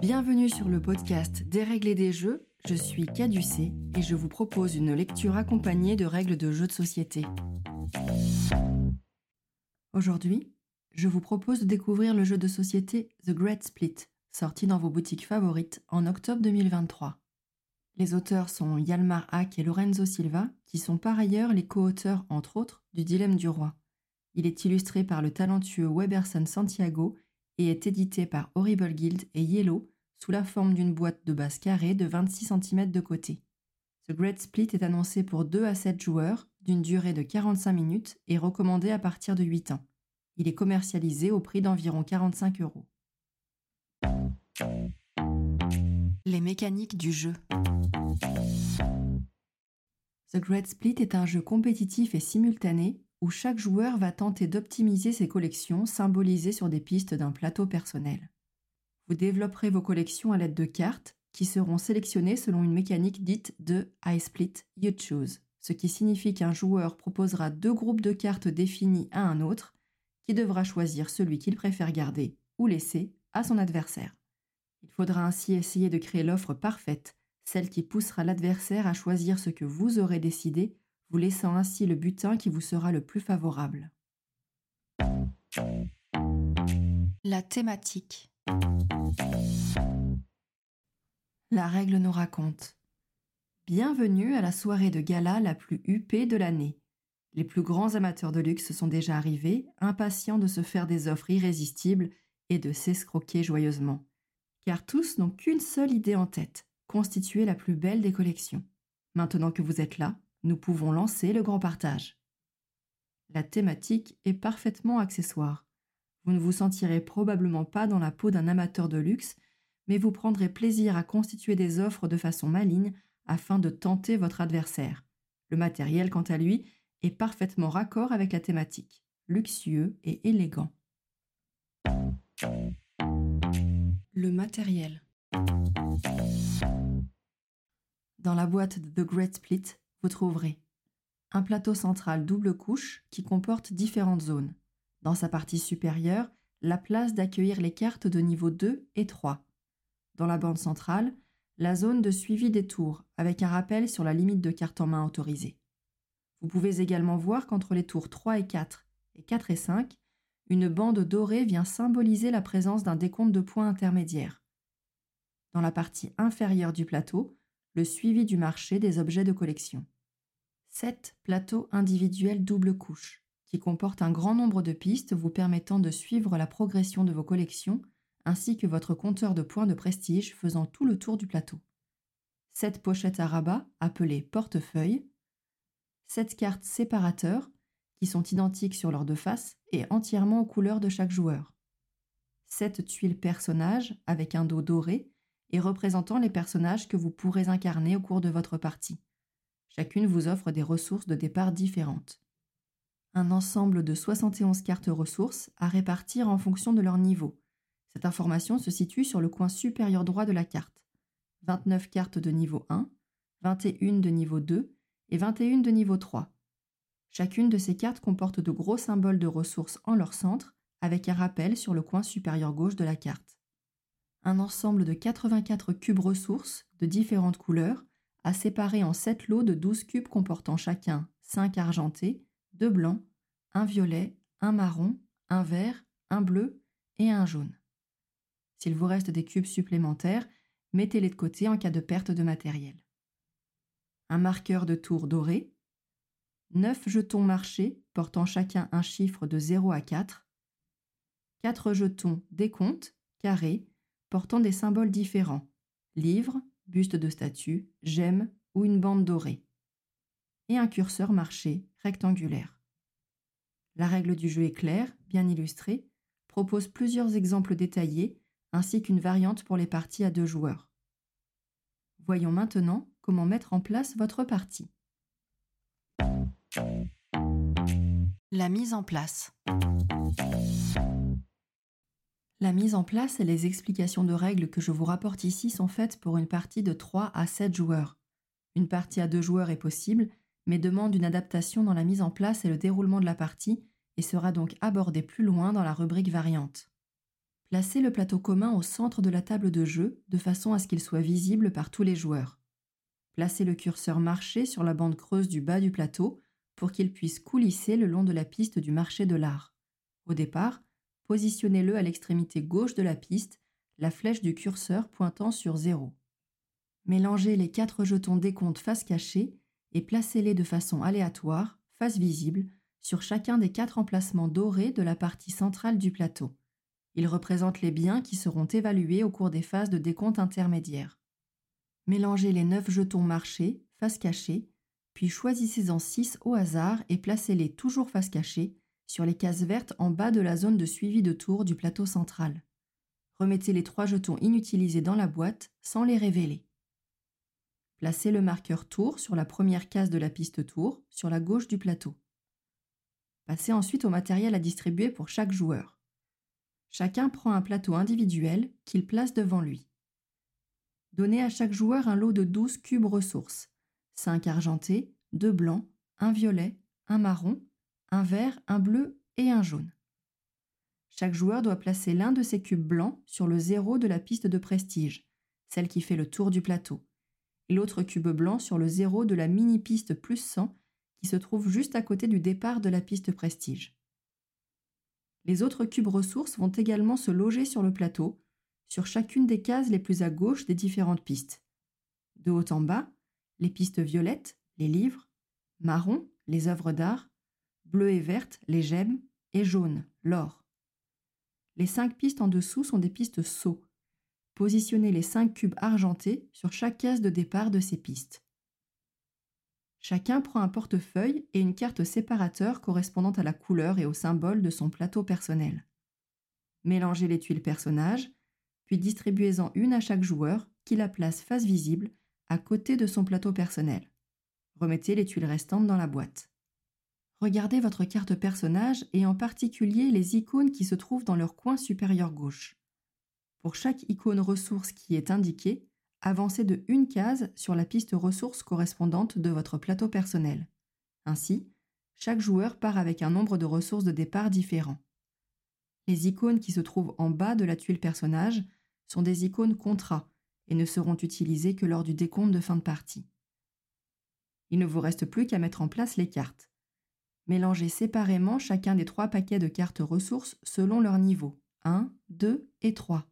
Bienvenue sur le podcast Dérégler des jeux, je suis Caducé et je vous propose une lecture accompagnée de règles de jeux de société. Aujourd'hui, je vous propose de découvrir le jeu de société The Great Split, sorti dans vos boutiques favorites en octobre 2023. Les auteurs sont Yalmar Hack et Lorenzo Silva, qui sont par ailleurs les co-auteurs, entre autres, du Dilemme du Roi. Il est illustré par le talentueux Weberson Santiago et est édité par Horrible Guild et Yellow sous la forme d'une boîte de base carrée de 26 cm de côté. The Great Split est annoncé pour 2 à 7 joueurs, d'une durée de 45 minutes et recommandé à partir de 8 ans. Il est commercialisé au prix d'environ 45 euros. Les mécaniques du jeu. The Great Split est un jeu compétitif et simultané où chaque joueur va tenter d'optimiser ses collections symbolisées sur des pistes d'un plateau personnel. Vous développerez vos collections à l'aide de cartes qui seront sélectionnées selon une mécanique dite de I split, you choose, ce qui signifie qu'un joueur proposera deux groupes de cartes définis à un autre, qui devra choisir celui qu'il préfère garder ou laisser à son adversaire. Il faudra ainsi essayer de créer l'offre parfaite, celle qui poussera l'adversaire à choisir ce que vous aurez décidé vous laissant ainsi le butin qui vous sera le plus favorable. La thématique. La règle nous raconte. Bienvenue à la soirée de gala la plus huppée de l'année. Les plus grands amateurs de luxe sont déjà arrivés, impatients de se faire des offres irrésistibles et de s'escroquer joyeusement. Car tous n'ont qu'une seule idée en tête, constituer la plus belle des collections. Maintenant que vous êtes là, nous pouvons lancer le grand partage. La thématique est parfaitement accessoire. Vous ne vous sentirez probablement pas dans la peau d'un amateur de luxe, mais vous prendrez plaisir à constituer des offres de façon maligne afin de tenter votre adversaire. Le matériel, quant à lui, est parfaitement raccord avec la thématique, luxueux et élégant. Le matériel. Dans la boîte de The Great Split, vous trouverez un plateau central double couche qui comporte différentes zones. Dans sa partie supérieure, la place d'accueillir les cartes de niveau 2 et 3. Dans la bande centrale, la zone de suivi des tours avec un rappel sur la limite de cartes en main autorisée. Vous pouvez également voir qu'entre les tours 3 et 4 et 4 et 5, une bande dorée vient symboliser la présence d'un décompte de points intermédiaires. Dans la partie inférieure du plateau, le suivi du marché des objets de collection. 7 plateaux individuels double couche, qui comportent un grand nombre de pistes vous permettant de suivre la progression de vos collections, ainsi que votre compteur de points de prestige faisant tout le tour du plateau. 7 pochettes à rabat, appelées portefeuilles. 7 cartes séparateurs, qui sont identiques sur leurs deux faces et entièrement aux couleurs de chaque joueur. 7 tuiles personnages avec un dos doré et représentant les personnages que vous pourrez incarner au cours de votre partie. Chacune vous offre des ressources de départ différentes. Un ensemble de 71 cartes ressources à répartir en fonction de leur niveau. Cette information se situe sur le coin supérieur droit de la carte. 29 cartes de niveau 1, 21 de niveau 2 et 21 de niveau 3. Chacune de ces cartes comporte de gros symboles de ressources en leur centre, avec un rappel sur le coin supérieur gauche de la carte un ensemble de 84 cubes ressources de différentes couleurs, à séparer en 7 lots de 12 cubes comportant chacun 5 argentés, 2 blancs, un violet, un marron, un vert, un bleu et un jaune. S'il vous reste des cubes supplémentaires, mettez-les de côté en cas de perte de matériel. Un marqueur de tour doré, 9 jetons marchés portant chacun un chiffre de 0 à 4, 4 jetons décompte, carrés, portant des symboles différents livre, buste de statue, gemme ou une bande dorée. Et un curseur marché rectangulaire. La règle du jeu est claire, bien illustrée, propose plusieurs exemples détaillés ainsi qu'une variante pour les parties à deux joueurs. Voyons maintenant comment mettre en place votre partie. La mise en place. La mise en place et les explications de règles que je vous rapporte ici sont faites pour une partie de 3 à 7 joueurs. Une partie à 2 joueurs est possible, mais demande une adaptation dans la mise en place et le déroulement de la partie et sera donc abordée plus loin dans la rubrique variante. Placez le plateau commun au centre de la table de jeu de façon à ce qu'il soit visible par tous les joueurs. Placez le curseur marché sur la bande creuse du bas du plateau pour qu'il puisse coulisser le long de la piste du marché de l'art. Au départ, positionnez-le à l'extrémité gauche de la piste, la flèche du curseur pointant sur 0. Mélangez les quatre jetons décompte face cachée et placez-les de façon aléatoire, face visible, sur chacun des quatre emplacements dorés de la partie centrale du plateau. Ils représentent les biens qui seront évalués au cours des phases de décompte intermédiaire. Mélangez les neuf jetons marchés, face cachée, puis choisissez-en six au hasard et placez-les toujours face cachée sur les cases vertes en bas de la zone de suivi de tour du plateau central. Remettez les trois jetons inutilisés dans la boîte sans les révéler. Placez le marqueur tour sur la première case de la piste tour sur la gauche du plateau. Passez ensuite au matériel à distribuer pour chaque joueur. Chacun prend un plateau individuel qu'il place devant lui. Donnez à chaque joueur un lot de 12 cubes ressources, 5 argentés, 2 blancs, un violet, un marron, un vert, un bleu et un jaune. Chaque joueur doit placer l'un de ces cubes blancs sur le zéro de la piste de prestige, celle qui fait le tour du plateau, et l'autre cube blanc sur le zéro de la mini-piste plus 100 qui se trouve juste à côté du départ de la piste prestige. Les autres cubes ressources vont également se loger sur le plateau, sur chacune des cases les plus à gauche des différentes pistes. De haut en bas, les pistes violettes, les livres, marron, les œuvres d'art, bleu et verte, les gemmes, et jaune, l'or. Les cinq pistes en dessous sont des pistes sauts. Positionnez les cinq cubes argentés sur chaque case de départ de ces pistes. Chacun prend un portefeuille et une carte séparateur correspondant à la couleur et au symbole de son plateau personnel. Mélangez les tuiles personnages, puis distribuez-en une à chaque joueur qui la place face visible à côté de son plateau personnel. Remettez les tuiles restantes dans la boîte. Regardez votre carte personnage et en particulier les icônes qui se trouvent dans leur coin supérieur gauche. Pour chaque icône ressource qui est indiquée, avancez de une case sur la piste ressources correspondante de votre plateau personnel. Ainsi, chaque joueur part avec un nombre de ressources de départ différent. Les icônes qui se trouvent en bas de la tuile personnage sont des icônes contrats et ne seront utilisées que lors du décompte de fin de partie. Il ne vous reste plus qu'à mettre en place les cartes. Mélangez séparément chacun des trois paquets de cartes ressources selon leur niveau 1, 2 et 3.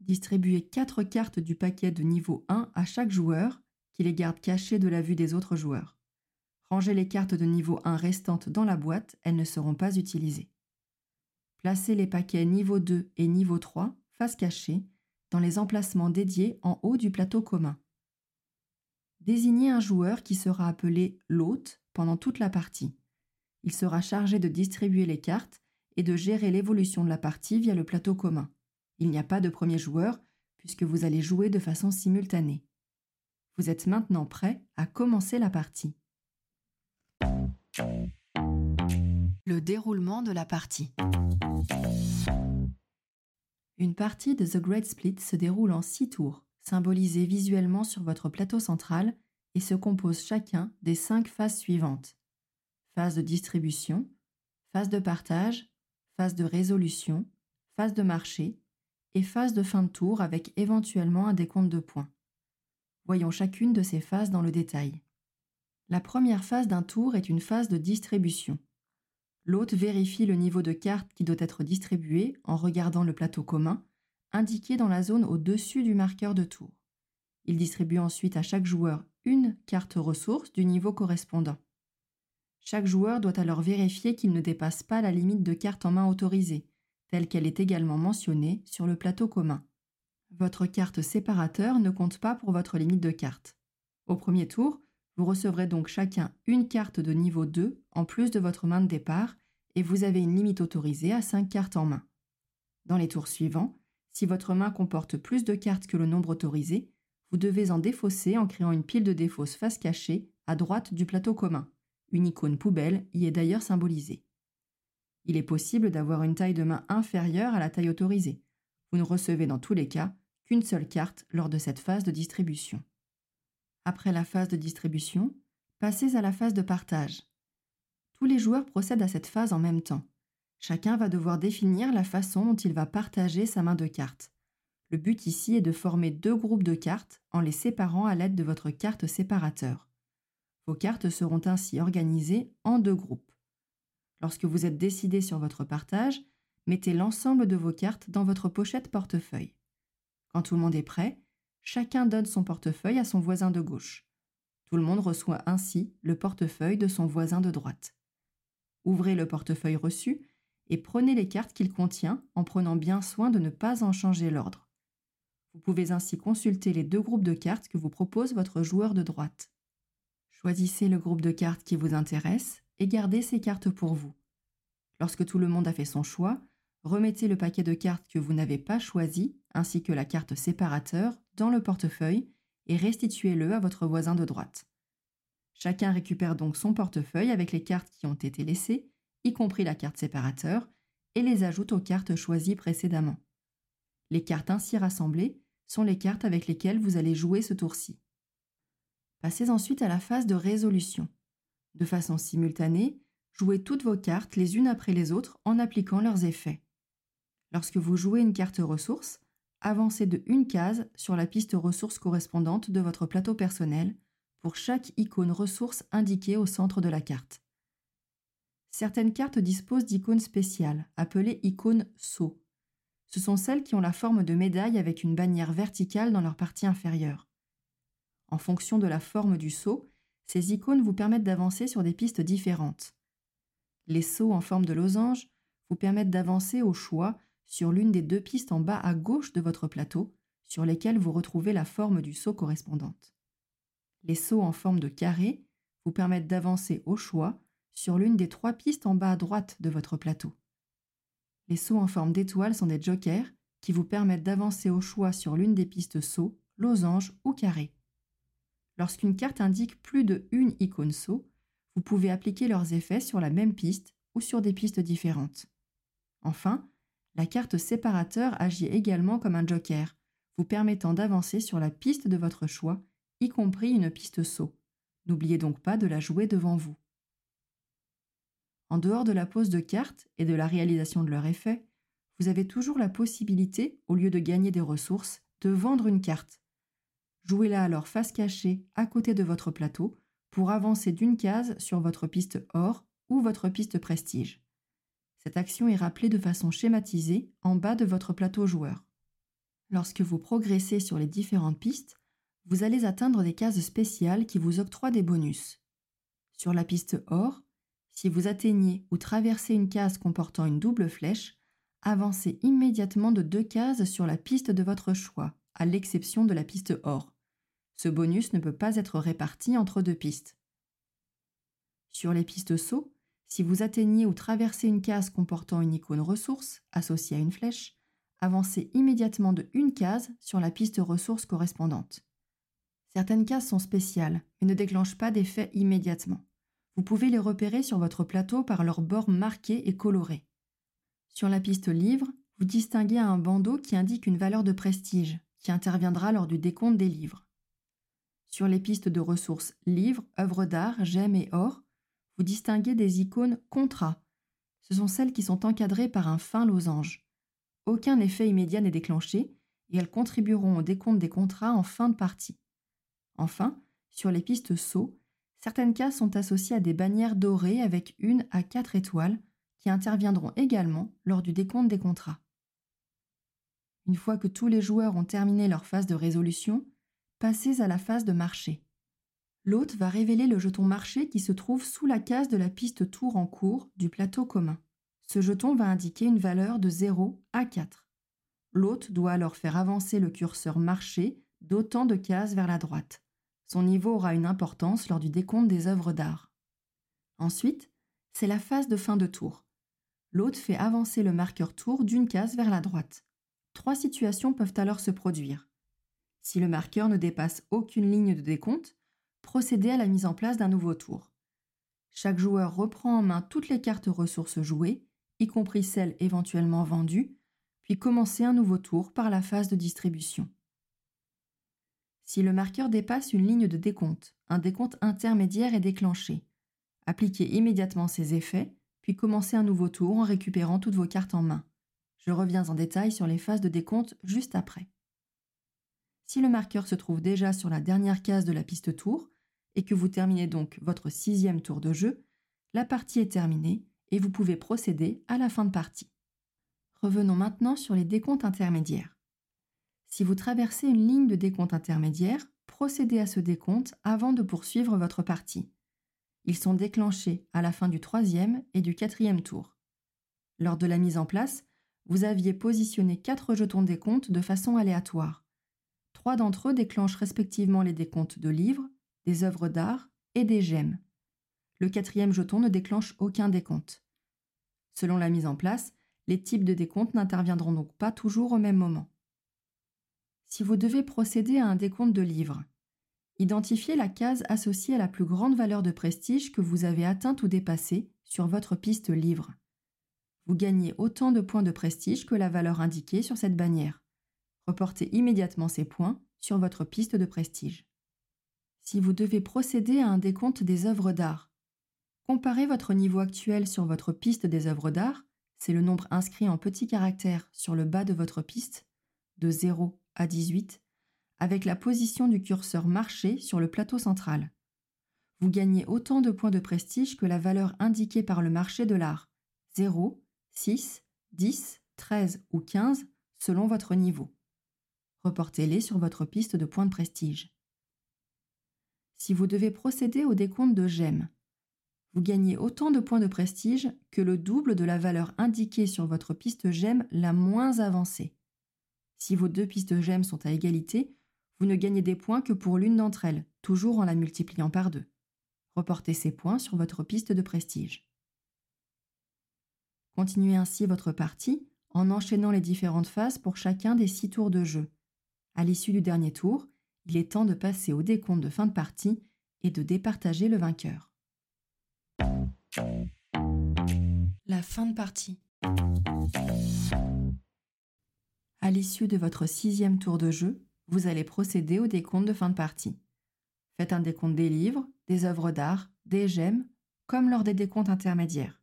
Distribuez 4 cartes du paquet de niveau 1 à chaque joueur, qui les garde cachées de la vue des autres joueurs. Rangez les cartes de niveau 1 restantes dans la boîte, elles ne seront pas utilisées. Placez les paquets niveau 2 et niveau 3, face cachée, dans les emplacements dédiés en haut du plateau commun. Désignez un joueur qui sera appelé l'hôte pendant toute la partie. Il sera chargé de distribuer les cartes et de gérer l'évolution de la partie via le plateau commun. Il n'y a pas de premier joueur puisque vous allez jouer de façon simultanée. Vous êtes maintenant prêt à commencer la partie. Le déroulement de la partie. Une partie de The Great Split se déroule en six tours, symbolisés visuellement sur votre plateau central, et se compose chacun des cinq phases suivantes. Phase de distribution, phase de partage, phase de résolution, phase de marché, et phase de fin de tour avec éventuellement un décompte de points. Voyons chacune de ces phases dans le détail. La première phase d'un tour est une phase de distribution. L'hôte vérifie le niveau de carte qui doit être distribué en regardant le plateau commun, indiqué dans la zone au-dessus du marqueur de tour. Il distribue ensuite à chaque joueur une carte ressource du niveau correspondant. Chaque joueur doit alors vérifier qu'il ne dépasse pas la limite de cartes en main autorisée, telle qu'elle est également mentionnée sur le plateau commun. Votre carte séparateur ne compte pas pour votre limite de cartes. Au premier tour, vous recevrez donc chacun une carte de niveau 2 en plus de votre main de départ et vous avez une limite autorisée à 5 cartes en main. Dans les tours suivants, si votre main comporte plus de cartes que le nombre autorisé, vous devez en défausser en créant une pile de défausse face cachée à droite du plateau commun. Une icône poubelle y est d'ailleurs symbolisée. Il est possible d'avoir une taille de main inférieure à la taille autorisée. Vous ne recevez dans tous les cas qu'une seule carte lors de cette phase de distribution. Après la phase de distribution, passez à la phase de partage. Tous les joueurs procèdent à cette phase en même temps. Chacun va devoir définir la façon dont il va partager sa main de cartes. Le but ici est de former deux groupes de cartes en les séparant à l'aide de votre carte séparateur. Vos cartes seront ainsi organisées en deux groupes. Lorsque vous êtes décidé sur votre partage, mettez l'ensemble de vos cartes dans votre pochette portefeuille. Quand tout le monde est prêt, chacun donne son portefeuille à son voisin de gauche. Tout le monde reçoit ainsi le portefeuille de son voisin de droite. Ouvrez le portefeuille reçu et prenez les cartes qu'il contient en prenant bien soin de ne pas en changer l'ordre. Vous pouvez ainsi consulter les deux groupes de cartes que vous propose votre joueur de droite. Choisissez le groupe de cartes qui vous intéresse et gardez ces cartes pour vous. Lorsque tout le monde a fait son choix, remettez le paquet de cartes que vous n'avez pas choisi ainsi que la carte séparateur dans le portefeuille et restituez-le à votre voisin de droite. Chacun récupère donc son portefeuille avec les cartes qui ont été laissées, y compris la carte séparateur, et les ajoute aux cartes choisies précédemment. Les cartes ainsi rassemblées sont les cartes avec lesquelles vous allez jouer ce tour-ci. Passez ensuite à la phase de résolution. De façon simultanée, jouez toutes vos cartes les unes après les autres en appliquant leurs effets. Lorsque vous jouez une carte ressource, avancez de une case sur la piste ressource correspondante de votre plateau personnel pour chaque icône ressource indiquée au centre de la carte. Certaines cartes disposent d'icônes spéciales, appelées icônes saut. Ce sont celles qui ont la forme de médaille avec une bannière verticale dans leur partie inférieure. En fonction de la forme du saut, ces icônes vous permettent d'avancer sur des pistes différentes. Les sauts en forme de losange vous permettent d'avancer au choix sur l'une des deux pistes en bas à gauche de votre plateau, sur lesquelles vous retrouvez la forme du saut correspondante. Les sauts en forme de carré vous permettent d'avancer au choix sur l'une des trois pistes en bas à droite de votre plateau. Les sauts en forme d'étoile sont des jokers qui vous permettent d'avancer au choix sur l'une des pistes saut, losange ou carré. Lorsqu'une carte indique plus de une icône saut, vous pouvez appliquer leurs effets sur la même piste ou sur des pistes différentes. Enfin, la carte séparateur agit également comme un joker, vous permettant d'avancer sur la piste de votre choix, y compris une piste saut. N'oubliez donc pas de la jouer devant vous. En dehors de la pose de cartes et de la réalisation de leur effet, vous avez toujours la possibilité, au lieu de gagner des ressources, de vendre une carte. Jouez-la alors face cachée à côté de votre plateau pour avancer d'une case sur votre piste or ou votre piste prestige. Cette action est rappelée de façon schématisée en bas de votre plateau joueur. Lorsque vous progressez sur les différentes pistes, vous allez atteindre des cases spéciales qui vous octroient des bonus. Sur la piste or, si vous atteignez ou traversez une case comportant une double flèche, avancez immédiatement de deux cases sur la piste de votre choix, à l'exception de la piste or. Ce bonus ne peut pas être réparti entre deux pistes. Sur les pistes saut, si vous atteignez ou traversez une case comportant une icône ressource associée à une flèche, avancez immédiatement de une case sur la piste ressource correspondante. Certaines cases sont spéciales, mais ne déclenchent pas d'effet immédiatement. Vous pouvez les repérer sur votre plateau par leurs bords marqués et colorés. Sur la piste livre, vous distinguez un bandeau qui indique une valeur de prestige, qui interviendra lors du décompte des livres. Sur les pistes de ressources livres, œuvres d'art, gemmes et or, vous distinguez des icônes contrats. Ce sont celles qui sont encadrées par un fin losange. Aucun effet immédiat n'est déclenché et elles contribueront au décompte des contrats en fin de partie. Enfin, sur les pistes saut, certaines cases sont associées à des bannières dorées avec une à quatre étoiles qui interviendront également lors du décompte des contrats. Une fois que tous les joueurs ont terminé leur phase de résolution, passez à la phase de marché l'hôte va révéler le jeton marché qui se trouve sous la case de la piste tour en cours du plateau commun. Ce jeton va indiquer une valeur de 0 à 4. L'hôte doit alors faire avancer le curseur marché d'autant de cases vers la droite. Son niveau aura une importance lors du décompte des œuvres d'art. Ensuite, c'est la phase de fin de tour. L'hôte fait avancer le marqueur tour d'une case vers la droite. Trois situations peuvent alors se produire. Si le marqueur ne dépasse aucune ligne de décompte, procéder à la mise en place d'un nouveau tour. Chaque joueur reprend en main toutes les cartes ressources jouées, y compris celles éventuellement vendues, puis commencer un nouveau tour par la phase de distribution. Si le marqueur dépasse une ligne de décompte, un décompte intermédiaire est déclenché. Appliquez immédiatement ces effets, puis commencez un nouveau tour en récupérant toutes vos cartes en main. Je reviens en détail sur les phases de décompte juste après. Si le marqueur se trouve déjà sur la dernière case de la piste tour, et que vous terminez donc votre sixième tour de jeu, la partie est terminée et vous pouvez procéder à la fin de partie. Revenons maintenant sur les décomptes intermédiaires. Si vous traversez une ligne de décompte intermédiaire, procédez à ce décompte avant de poursuivre votre partie. Ils sont déclenchés à la fin du troisième et du quatrième tour. Lors de la mise en place, vous aviez positionné quatre jetons décompte de façon aléatoire. Trois d'entre eux déclenchent respectivement les décomptes de livres, des œuvres d'art et des gemmes. Le quatrième jeton ne déclenche aucun décompte. Selon la mise en place, les types de décompte n'interviendront donc pas toujours au même moment. Si vous devez procéder à un décompte de livres, identifiez la case associée à la plus grande valeur de prestige que vous avez atteinte ou dépassée sur votre piste livre. Vous gagnez autant de points de prestige que la valeur indiquée sur cette bannière. Reportez immédiatement ces points sur votre piste de prestige. Si vous devez procéder à un décompte des œuvres d'art, comparez votre niveau actuel sur votre piste des œuvres d'art, c'est le nombre inscrit en petits caractères sur le bas de votre piste, de 0 à 18, avec la position du curseur marché sur le plateau central. Vous gagnez autant de points de prestige que la valeur indiquée par le marché de l'art, 0, 6, 10, 13 ou 15 selon votre niveau. Reportez-les sur votre piste de points de prestige. Si vous devez procéder au décompte de gemmes, vous gagnez autant de points de prestige que le double de la valeur indiquée sur votre piste gemmes la moins avancée. Si vos deux pistes gemmes sont à égalité, vous ne gagnez des points que pour l'une d'entre elles, toujours en la multipliant par deux. Reportez ces points sur votre piste de prestige. Continuez ainsi votre partie en enchaînant les différentes phases pour chacun des six tours de jeu. À l'issue du dernier tour, il est temps de passer au décompte de fin de partie et de départager le vainqueur. La fin de partie. À l'issue de votre sixième tour de jeu, vous allez procéder au décompte de fin de partie. Faites un décompte des livres, des œuvres d'art, des gemmes, comme lors des décomptes intermédiaires.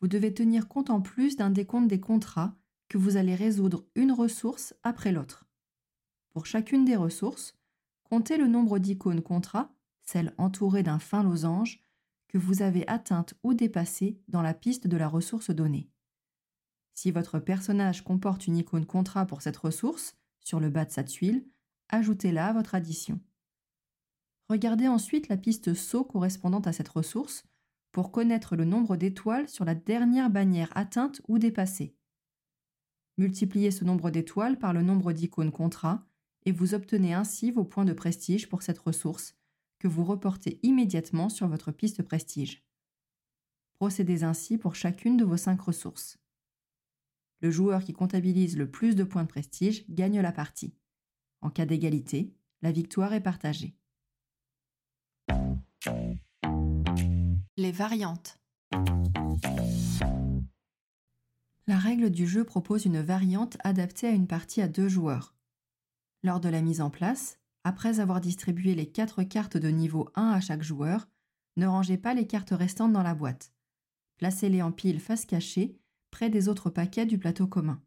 Vous devez tenir compte en plus d'un décompte des contrats que vous allez résoudre une ressource après l'autre. Pour chacune des ressources, comptez le nombre d'icônes contrats, celles entourées d'un fin losange, que vous avez atteintes ou dépassées dans la piste de la ressource donnée. Si votre personnage comporte une icône contrat pour cette ressource, sur le bas de sa tuile, ajoutez-la à votre addition. Regardez ensuite la piste saut correspondante à cette ressource pour connaître le nombre d'étoiles sur la dernière bannière atteinte ou dépassée. Multipliez ce nombre d'étoiles par le nombre d'icônes contrat et vous obtenez ainsi vos points de prestige pour cette ressource que vous reportez immédiatement sur votre piste prestige. Procédez ainsi pour chacune de vos cinq ressources. Le joueur qui comptabilise le plus de points de prestige gagne la partie. En cas d'égalité, la victoire est partagée. Les variantes. La règle du jeu propose une variante adaptée à une partie à deux joueurs. Lors de la mise en place, après avoir distribué les quatre cartes de niveau 1 à chaque joueur, ne rangez pas les cartes restantes dans la boîte. Placez-les en pile face cachée près des autres paquets du plateau commun.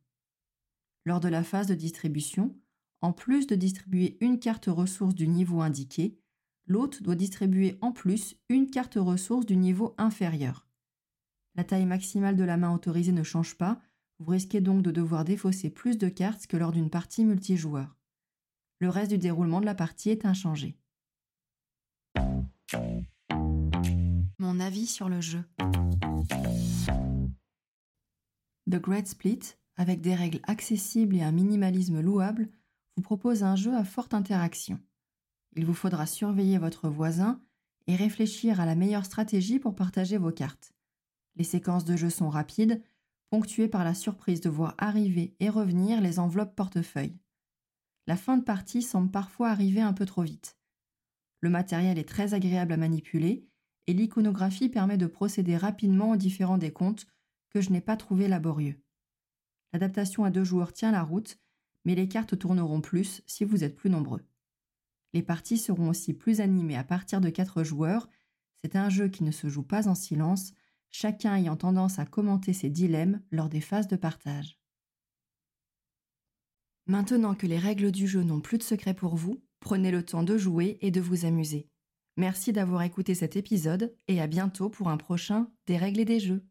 Lors de la phase de distribution, en plus de distribuer une carte ressource du niveau indiqué, l'hôte doit distribuer en plus une carte ressource du niveau inférieur. La taille maximale de la main autorisée ne change pas, vous risquez donc de devoir défausser plus de cartes que lors d'une partie multijoueur. Le reste du déroulement de la partie est inchangé. Mon avis sur le jeu. The Great Split, avec des règles accessibles et un minimalisme louable, vous propose un jeu à forte interaction. Il vous faudra surveiller votre voisin et réfléchir à la meilleure stratégie pour partager vos cartes. Les séquences de jeu sont rapides, ponctuées par la surprise de voir arriver et revenir les enveloppes portefeuille. La fin de partie semble parfois arriver un peu trop vite. Le matériel est très agréable à manipuler et l'iconographie permet de procéder rapidement aux différents décomptes que je n'ai pas trouvé laborieux. L'adaptation à deux joueurs tient la route, mais les cartes tourneront plus si vous êtes plus nombreux. Les parties seront aussi plus animées à partir de quatre joueurs. C'est un jeu qui ne se joue pas en silence. chacun ayant tendance à commenter ses dilemmes lors des phases de partage. Maintenant que les règles du jeu n'ont plus de secret pour vous, prenez le temps de jouer et de vous amuser. Merci d'avoir écouté cet épisode et à bientôt pour un prochain Des règles et des jeux.